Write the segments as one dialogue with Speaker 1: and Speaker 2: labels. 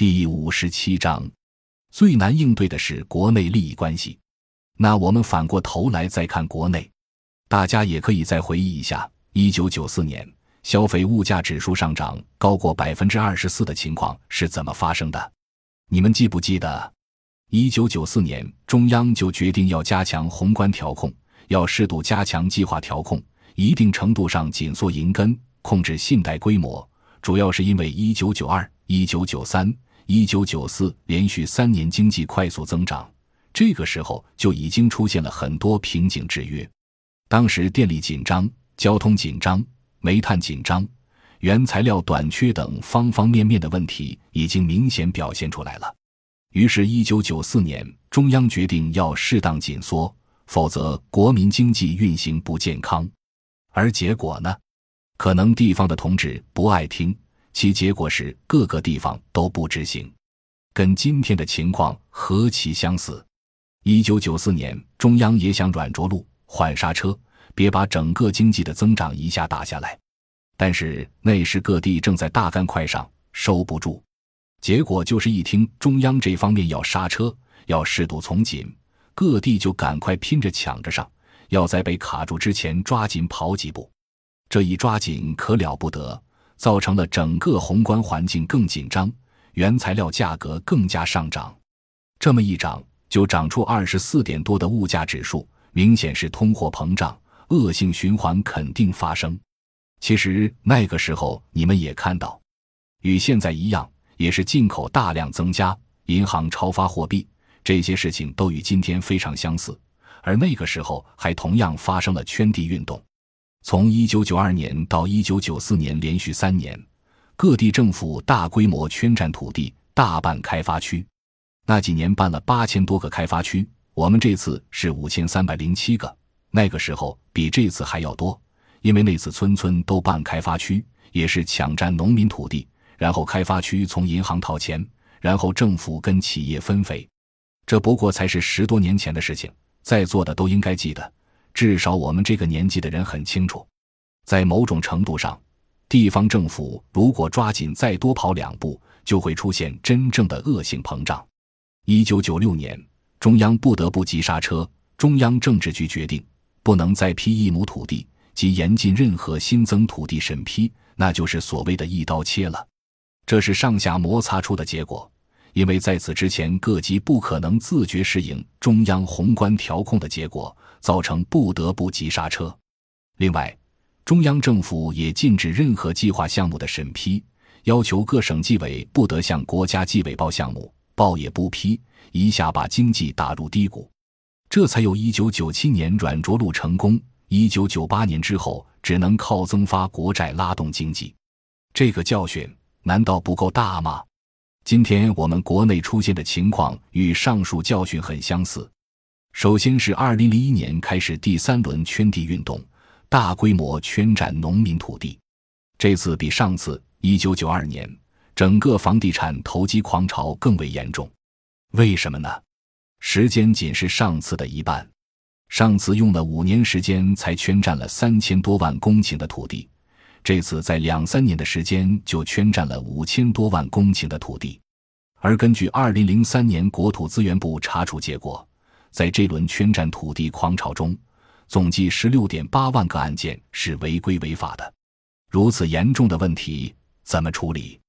Speaker 1: 第五十七章，最难应对的是国内利益关系。那我们反过头来再看国内，大家也可以再回忆一下：一九九四年消费物价指数上涨高过百分之二十四的情况是怎么发生的？你们记不记得？一九九四年中央就决定要加强宏观调控，要适度加强计划调控，一定程度上紧缩银根，控制信贷规模。主要是因为一九九二、一九九三。一九九四连续三年经济快速增长，这个时候就已经出现了很多瓶颈制约。当时电力紧张、交通紧张、煤炭紧张、原材料短缺等方方面面的问题已经明显表现出来了。于是，一九九四年中央决定要适当紧缩，否则国民经济运行不健康。而结果呢？可能地方的同志不爱听。其结果是各个地方都不执行，跟今天的情况何其相似。一九九四年，中央也想软着陆、缓刹车，别把整个经济的增长一下打下来。但是那时各地正在大干快上，收不住。结果就是一听中央这方面要刹车，要适度从紧，各地就赶快拼着抢着上，要在被卡住之前抓紧跑几步。这一抓紧可了不得。造成了整个宏观环境更紧张，原材料价格更加上涨，这么一涨就涨出二十四点多的物价指数，明显是通货膨胀，恶性循环肯定发生。其实那个时候你们也看到，与现在一样，也是进口大量增加，银行超发货币，这些事情都与今天非常相似。而那个时候还同样发生了圈地运动。从一九九二年到一九九四年，连续三年，各地政府大规模圈占土地，大办开发区。那几年办了八千多个开发区，我们这次是五千三百零七个。那个时候比这次还要多，因为那次村村都办开发区，也是抢占农民土地，然后开发区从银行套钱，然后政府跟企业分肥。这不过才是十多年前的事情，在座的都应该记得。至少我们这个年纪的人很清楚，在某种程度上，地方政府如果抓紧再多跑两步，就会出现真正的恶性膨胀。一九九六年，中央不得不急刹车，中央政治局决定不能再批一亩土地，即严禁任何新增土地审批，那就是所谓的一刀切了。这是上下摩擦出的结果，因为在此之前各级不可能自觉适应中央宏观调控的结果。造成不得不急刹车。另外，中央政府也禁止任何计划项目的审批，要求各省纪委不得向国家纪委报项目，报也不批，一下把经济打入低谷。这才有一九九七年软着陆成功，一九九八年之后只能靠增发国债拉动经济。这个教训难道不够大吗？今天我们国内出现的情况与上述教训很相似。首先是二零零一年开始第三轮圈地运动，大规模圈占农民土地。这次比上次一九九二年整个房地产投机狂潮更为严重。为什么呢？时间仅是上次的一半。上次用了五年时间才圈占了三千多万公顷的土地，这次在两三年的时间就圈占了五千多万公顷的土地。而根据二零零三年国土资源部查处结果。在这轮圈占土地狂潮中，总计十六点八万个案件是违规违法的。如此严重的问题怎么处理？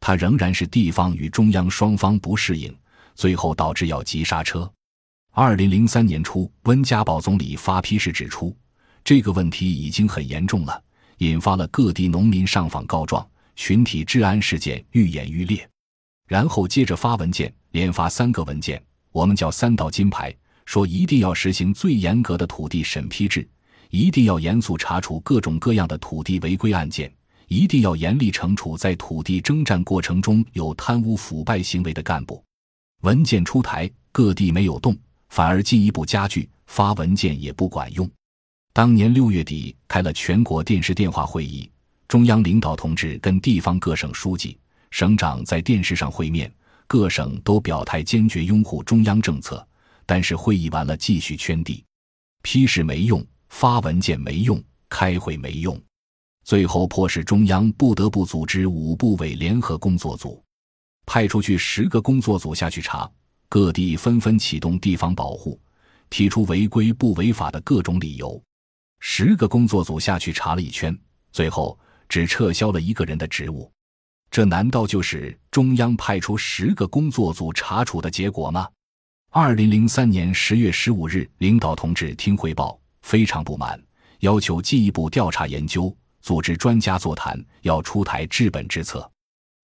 Speaker 1: 它仍然是地方与中央双方不适应，最后导致要急刹车。二零零三年初，温家宝总理发批示指出，这个问题已经很严重了，引发了各地农民上访告状，群体治安事件愈演愈烈。然后接着发文件，连发三个文件，我们叫三道金牌。说一定要实行最严格的土地审批制，一定要严肃查处各种各样的土地违规案件，一定要严厉惩处在土地征占过程中有贪污腐败行为的干部。文件出台，各地没有动，反而进一步加剧，发文件也不管用。当年六月底开了全国电视电话会议，中央领导同志跟地方各省书记、省长在电视上会面，各省都表态坚决拥护中央政策。但是会议完了，继续圈地，批示没用，发文件没用，开会没用，最后迫使中央不得不组织五部委联合工作组，派出去十个工作组下去查，各地纷纷启动地方保护，提出违规不违法的各种理由。十个工作组下去查了一圈，最后只撤销了一个人的职务。这难道就是中央派出十个工作组查处的结果吗？二零零三年十月十五日，领导同志听汇报，非常不满，要求进一步调查研究，组织专家座谈，要出台治本之策。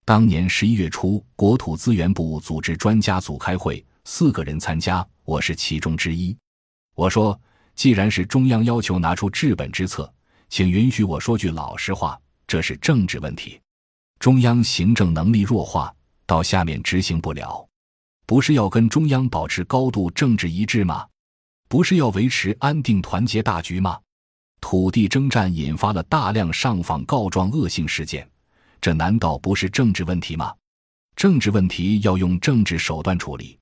Speaker 1: 当年十一月初，国土资源部组织专家组开会，四个人参加，我是其中之一。我说，既然是中央要求拿出治本之策，请允许我说句老实话，这是政治问题。中央行政能力弱化，到下面执行不了，不是要跟中央保持高度政治一致吗？不是要维持安定团结大局吗？土地征战引发了大量上访告状恶性事件，这难道不是政治问题吗？政治问题要用政治手段处理，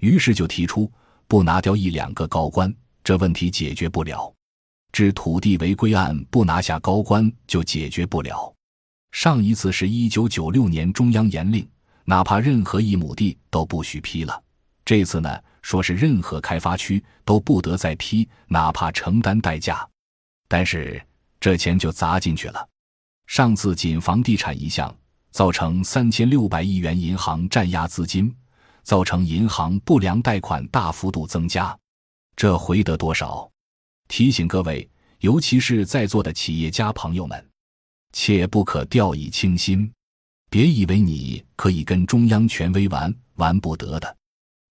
Speaker 1: 于是就提出不拿掉一两个高官，这问题解决不了；治土地违规案不拿下高官就解决不了。上一次是一九九六年中央严令，哪怕任何一亩地都不许批了。这次呢，说是任何开发区都不得再批，哪怕承担代价。但是这钱就砸进去了。上次仅房地产一项，造成三千六百亿元银行占压资金，造成银行不良贷款大幅度增加。这回得多少？提醒各位，尤其是在座的企业家朋友们。切不可掉以轻心，别以为你可以跟中央权威玩，玩不得的。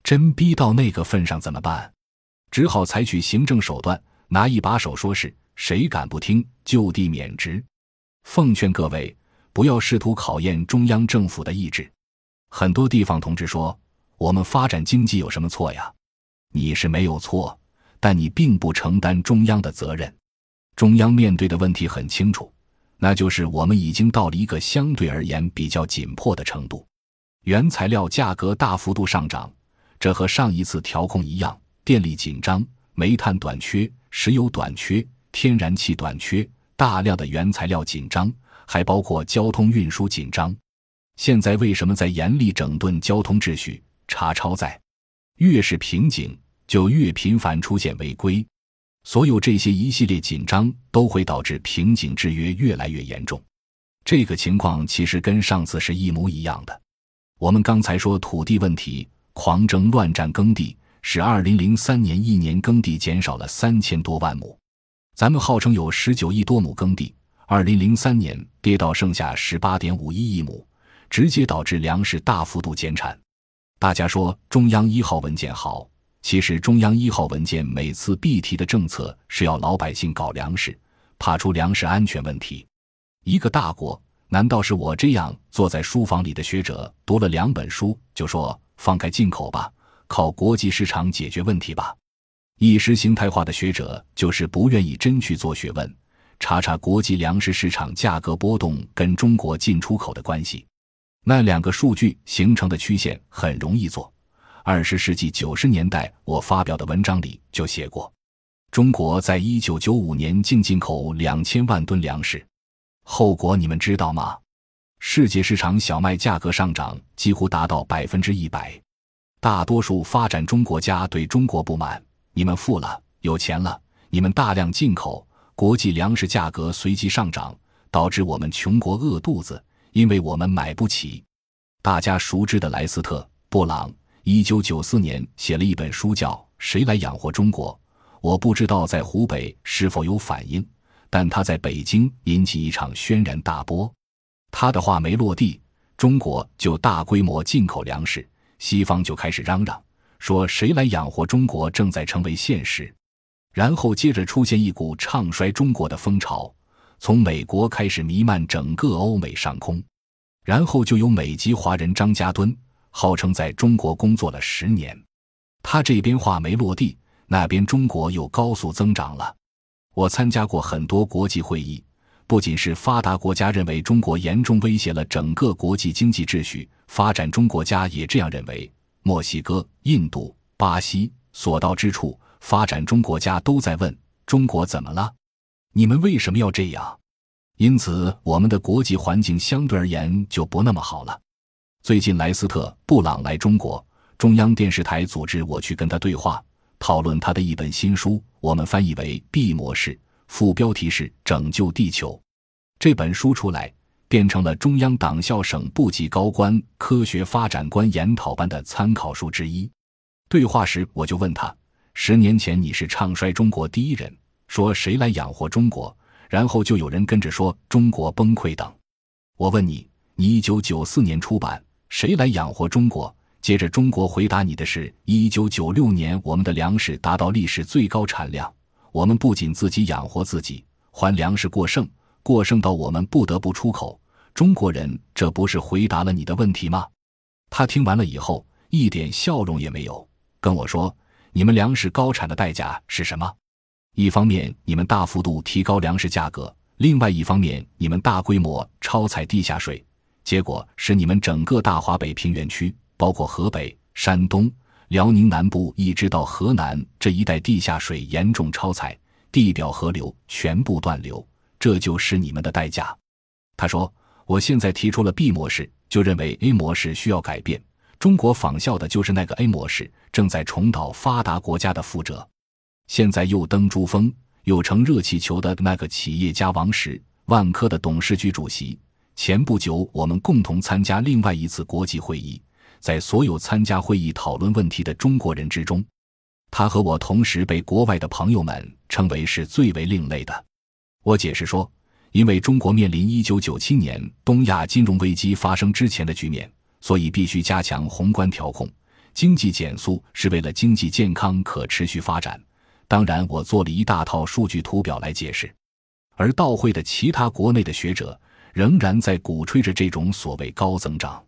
Speaker 1: 真逼到那个份上怎么办？只好采取行政手段，拿一把手说事。谁敢不听，就地免职。奉劝各位，不要试图考验中央政府的意志。很多地方同志说，我们发展经济有什么错呀？你是没有错，但你并不承担中央的责任。中央面对的问题很清楚。那就是我们已经到了一个相对而言比较紧迫的程度，原材料价格大幅度上涨，这和上一次调控一样，电力紧张、煤炭短缺、石油短缺、天然气短缺，大量的原材料紧张，还包括交通运输紧张。现在为什么在严厉整顿交通秩序、查超载？越是瓶颈，就越频繁出现违规。所有这些一系列紧张都会导致瓶颈制约越来越严重。这个情况其实跟上次是一模一样的。我们刚才说土地问题，狂征乱占耕地，使二零零三年一年耕地减少了三千多万亩。咱们号称有十九亿多亩耕地，二零零三年跌到剩下十八点五一亿亩，直接导致粮食大幅度减产。大家说中央一号文件好。其实，中央一号文件每次必提的政策是要老百姓搞粮食，怕出粮食安全问题。一个大国，难道是我这样坐在书房里的学者读了两本书就说放开进口吧，靠国际市场解决问题吧？意识形态化的学者就是不愿意真去做学问，查查国际粮食市场价格波动跟中国进出口的关系，那两个数据形成的曲线很容易做。二十世纪九十年代，我发表的文章里就写过，中国在一九九五年净进口两千万吨粮食，后果你们知道吗？世界市场小麦价格上涨几乎达到百分之一百，大多数发展中国家对中国不满，你们富了，有钱了，你们大量进口，国际粮食价格随即上涨，导致我们穷国饿肚子，因为我们买不起。大家熟知的莱斯特·布朗。一九九四年写了一本书，叫《谁来养活中国》。我不知道在湖北是否有反应，但他在北京引起一场轩然大波。他的话没落地，中国就大规模进口粮食，西方就开始嚷嚷说“谁来养活中国”正在成为现实。然后接着出现一股唱衰中国的风潮，从美国开始弥漫整个欧美上空，然后就有美籍华人张家敦。号称在中国工作了十年，他这边话没落地，那边中国又高速增长了。我参加过很多国际会议，不仅是发达国家认为中国严重威胁了整个国际经济秩序，发展中国家也这样认为。墨西哥、印度、巴西所到之处，发展中国家都在问中国怎么了？你们为什么要这样？因此，我们的国际环境相对而言就不那么好了。最近莱斯特·布朗来中国，中央电视台组织我去跟他对话，讨论他的一本新书，我们翻译为《B 模式》，副标题是“拯救地球”。这本书出来，变成了中央党校省部级高官科学发展观研讨班的参考书之一。对话时，我就问他：十年前你是唱衰中国第一人，说谁来养活中国，然后就有人跟着说中国崩溃等。我问你，你一九九四年出版。谁来养活中国？接着，中国回答你的是：一九九六年，我们的粮食达到历史最高产量，我们不仅自己养活自己，还粮食过剩，过剩到我们不得不出口。中国人，这不是回答了你的问题吗？他听完了以后，一点笑容也没有，跟我说：“你们粮食高产的代价是什么？一方面，你们大幅度提高粮食价格；另外一方面，你们大规模超采地下水。”结果是，你们整个大华北平原区，包括河北、山东、辽宁南部，一直到河南这一带，地下水严重超采，地表河流全部断流，这就是你们的代价。他说：“我现在提出了 B 模式，就认为 A 模式需要改变。中国仿效的就是那个 A 模式，正在重蹈发达国家的覆辙。现在又登珠峰，又乘热气球的那个企业家王石，万科的董事局主席。”前不久，我们共同参加另外一次国际会议，在所有参加会议讨论问题的中国人之中，他和我同时被国外的朋友们称为是最为另类的。我解释说，因为中国面临1997年东亚金融危机发生之前的局面，所以必须加强宏观调控，经济减速是为了经济健康可持续发展。当然，我做了一大套数据图表来解释，而到会的其他国内的学者。仍然在鼓吹着这种所谓高增长。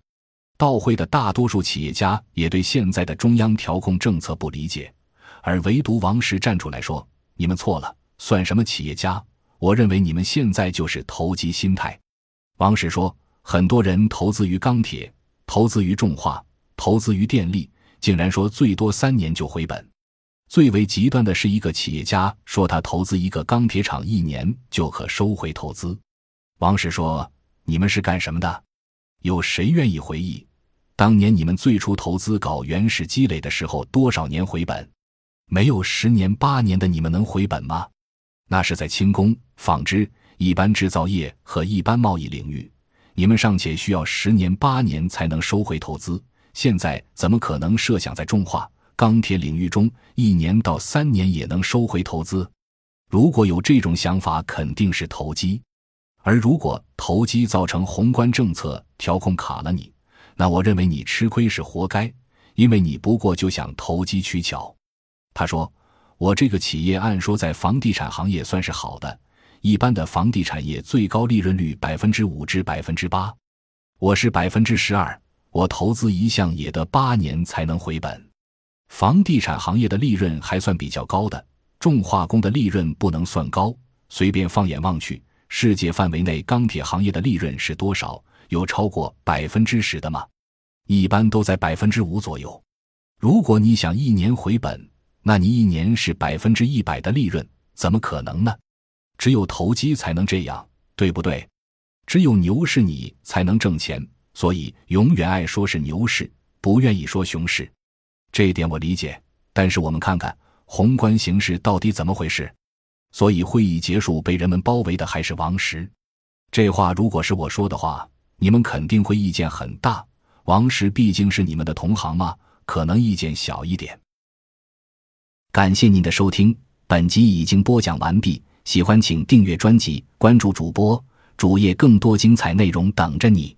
Speaker 1: 到会的大多数企业家也对现在的中央调控政策不理解，而唯独王石站出来说：“你们错了，算什么企业家？我认为你们现在就是投机心态。”王石说：“很多人投资于钢铁，投资于重化，投资于电力，竟然说最多三年就回本。最为极端的是一个企业家说，他投资一个钢铁厂一年就可收回投资。”王石说：“你们是干什么的？有谁愿意回忆，当年你们最初投资搞原始积累的时候，多少年回本？没有十年八年的，你们能回本吗？那是在轻工、纺织、一般制造业和一般贸易领域，你们尚且需要十年八年才能收回投资。现在怎么可能设想在重化、钢铁领域中，一年到三年也能收回投资？如果有这种想法，肯定是投机。”而如果投机造成宏观政策调控卡了你，那我认为你吃亏是活该，因为你不过就想投机取巧。他说：“我这个企业按说在房地产行业算是好的，一般的房地产业最高利润率百分之五至百分之八，我是百分之十二，我投资一项也得八年才能回本。房地产行业的利润还算比较高的，重化工的利润不能算高，随便放眼望去。”世界范围内钢铁行业的利润是多少？有超过百分之十的吗？一般都在百分之五左右。如果你想一年回本，那你一年是百分之一百的利润，怎么可能呢？只有投机才能这样，对不对？只有牛市你才能挣钱，所以永远爱说是牛市，不愿意说熊市。这一点我理解，但是我们看看宏观形势到底怎么回事。所以会议结束，被人们包围的还是王石。这话如果是我说的话，你们肯定会意见很大。王石毕竟是你们的同行嘛，可能意见小一点。感谢您的收听，本集已经播讲完毕。喜欢请订阅专辑，关注主播主页，更多精彩内容等着你。